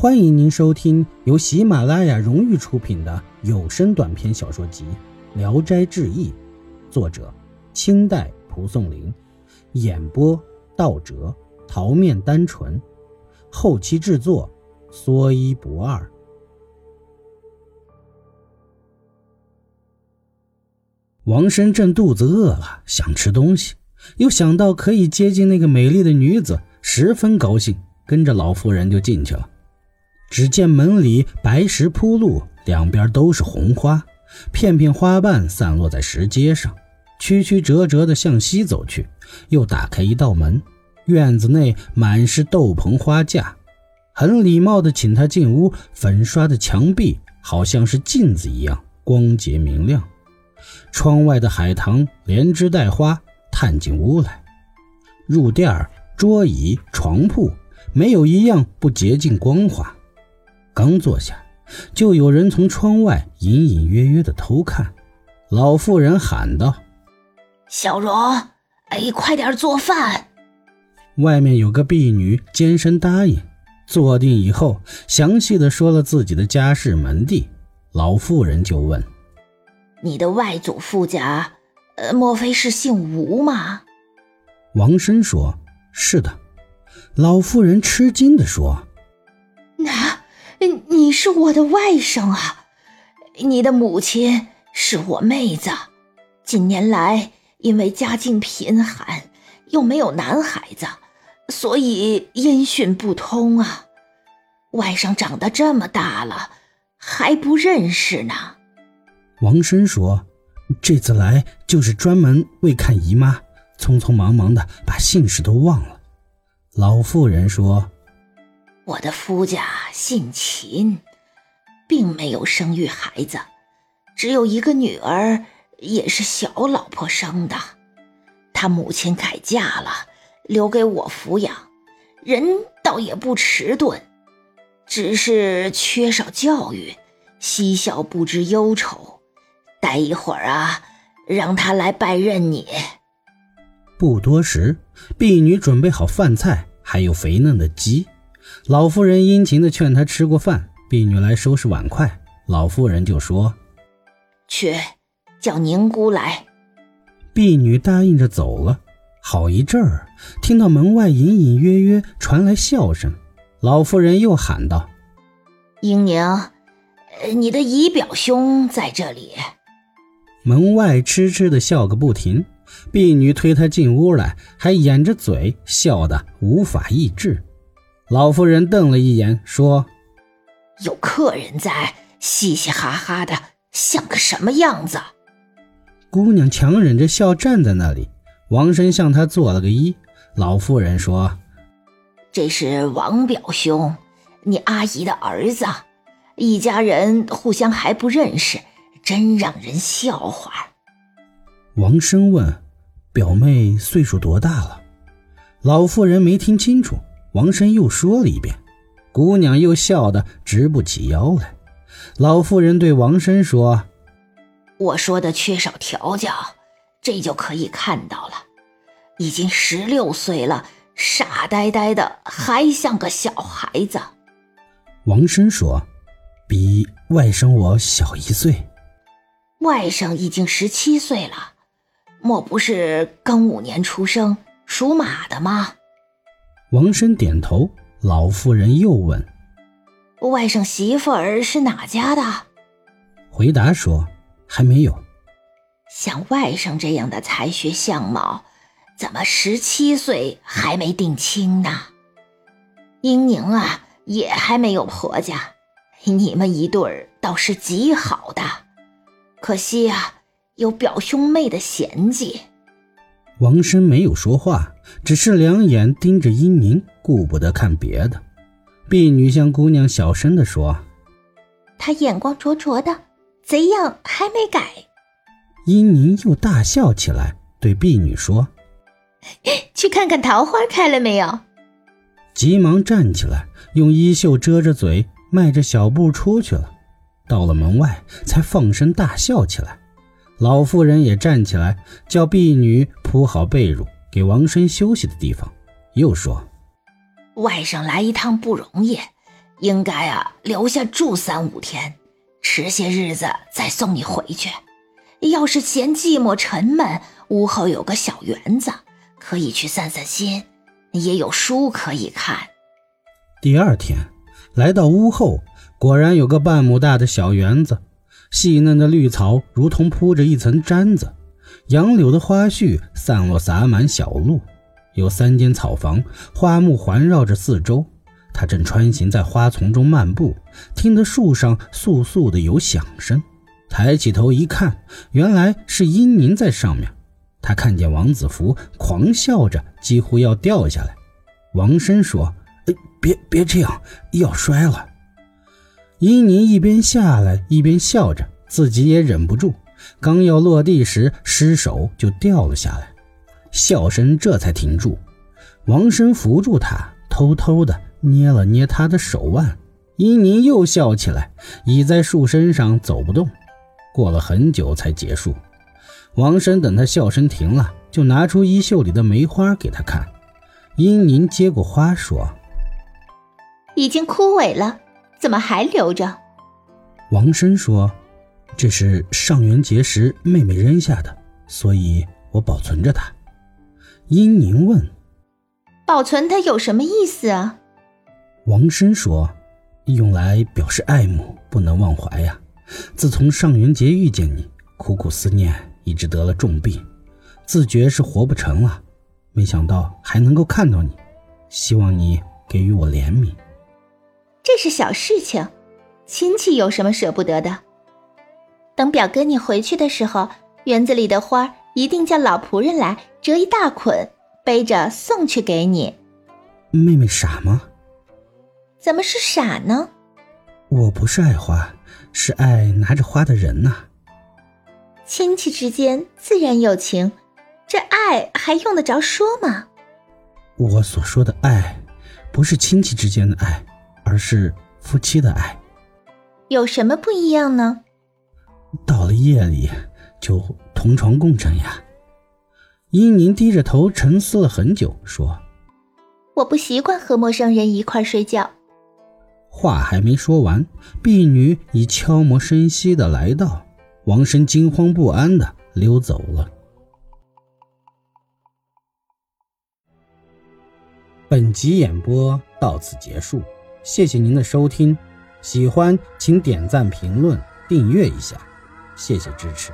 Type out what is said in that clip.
欢迎您收听由喜马拉雅荣誉出品的有声短篇小说集《聊斋志异》，作者清代蒲松龄，演播道哲、桃面单纯，后期制作说一不二。王生正肚子饿了，想吃东西，又想到可以接近那个美丽的女子，十分高兴，跟着老妇人就进去了。只见门里白石铺路，两边都是红花，片片花瓣散落在石阶上，曲曲折折地向西走去。又打开一道门，院子内满是斗篷花架，很礼貌地请他进屋。粉刷的墙壁好像是镜子一样光洁明亮。窗外的海棠连枝带花，探进屋来。入店桌椅床铺没有一样不洁净光滑。刚坐下，就有人从窗外隐隐约约的偷看。老妇人喊道：“小荣，哎，快点做饭。”外面有个婢女尖声答应。坐定以后，详细的说了自己的家世门第。老妇人就问：“你的外祖父家，呃，莫非是姓吴吗？”王生说：“是的。”老妇人吃惊的说：“那……”你是我的外甥啊，你的母亲是我妹子。近年来因为家境贫寒，又没有男孩子，所以音讯不通啊。外甥长得这么大了，还不认识呢。王生说：“这次来就是专门为看姨妈，匆匆忙忙的把姓氏都忘了。”老妇人说。我的夫家姓秦，并没有生育孩子，只有一个女儿，也是小老婆生的。他母亲改嫁了，留给我抚养，人倒也不迟钝，只是缺少教育，嬉笑不知忧愁。待一会儿啊，让他来拜认你。不多时，婢女准备好饭菜，还有肥嫩的鸡。老妇人殷勤地劝他吃过饭，婢女来收拾碗筷。老妇人就说：“去叫宁姑来。”婢女答应着走了。好一阵儿，听到门外隐隐约约传来笑声。老妇人又喊道：“英宁，你的姨表兄在这里。”门外痴痴地笑个不停。婢女推他进屋来，还掩着嘴笑得无法抑制。老妇人瞪了一眼，说：“有客人在，嘻嘻哈哈的，像个什么样子？”姑娘强忍着笑站在那里。王生向她做了个揖。老妇人说：“这是王表兄，你阿姨的儿子，一家人互相还不认识，真让人笑话。”王生问：“表妹岁数多大了？”老妇人没听清楚。王生又说了一遍，姑娘又笑得直不起腰来。老妇人对王生说：“我说的缺少调教，这就可以看到了。已经十六岁了，傻呆呆的，还像个小孩子。”王生说：“比外甥我小一岁。”外甥已经十七岁了，莫不是庚午年出生，属马的吗？王生点头，老妇人又问：“外甥媳妇儿是哪家的？”回答说：“还没有。”像外甥这样的才学相貌，怎么十七岁还没定亲呢？英宁啊，也还没有婆家，你们一对儿倒是极好的，可惜啊，有表兄妹的嫌忌。王生没有说话，只是两眼盯着英宁，顾不得看别的。婢女向姑娘小声地说：“他眼光灼灼的，贼样还没改。”英宁又大笑起来，对婢女说：“ 去看看桃花开了没有。”急忙站起来，用衣袖遮着嘴，迈着小步出去了。到了门外，才放声大笑起来。老妇人也站起来，叫婢女铺好被褥，给王生休息的地方。又说：“外甥来一趟不容易，应该啊留下住三五天，迟些日子再送你回去。要是嫌寂寞沉闷，屋后有个小园子，可以去散散心，也有书可以看。第二天来到屋后，果然有个半亩大的小园子，细嫩的绿草如同铺着一层毡子，杨柳的花絮散落洒满小路，有三间草房，花木环绕着四周。他正穿行在花丛中漫步，听得树上簌簌的有响声。抬起头一看，原来是殷宁在上面。他看见王子服，狂笑着，几乎要掉下来。王生说：“哎，别别这样，要摔了。”殷宁一边下来，一边笑着，自己也忍不住，刚要落地时，失手就掉了下来。笑声这才停住。王生扶住他，偷偷的捏了捏他的手腕。殷宁又笑起来，倚在树身上走不动。过了很久才结束。王生等他笑声停了，就拿出衣袖里的梅花给他看。殷宁接过花说：“已经枯萎了，怎么还留着？”王生说：“这是上元节时妹妹扔下的，所以我保存着它。”殷宁问：“保存它有什么意思啊？”王生说：“用来表示爱慕，不能忘怀呀。”自从上元节遇见你，苦苦思念，一直得了重病，自觉是活不成了。没想到还能够看到你，希望你给予我怜悯。这是小事情，亲戚有什么舍不得的？等表哥你回去的时候，园子里的花一定叫老仆人来折一大捆，背着送去给你。妹妹傻吗？怎么是傻呢？我不是爱花。是爱拿着花的人呐。亲戚之间自然有情，这爱还用得着说吗？我所说的爱，不是亲戚之间的爱，而是夫妻的爱。有什么不一样呢？到了夜里就同床共枕呀。英宁低着头沉思了很久，说：“我不习惯和陌生人一块睡觉。”话还没说完，婢女已悄无声息的来到，王生惊慌不安的溜走了。本集演播到此结束，谢谢您的收听，喜欢请点赞、评论、订阅一下，谢谢支持。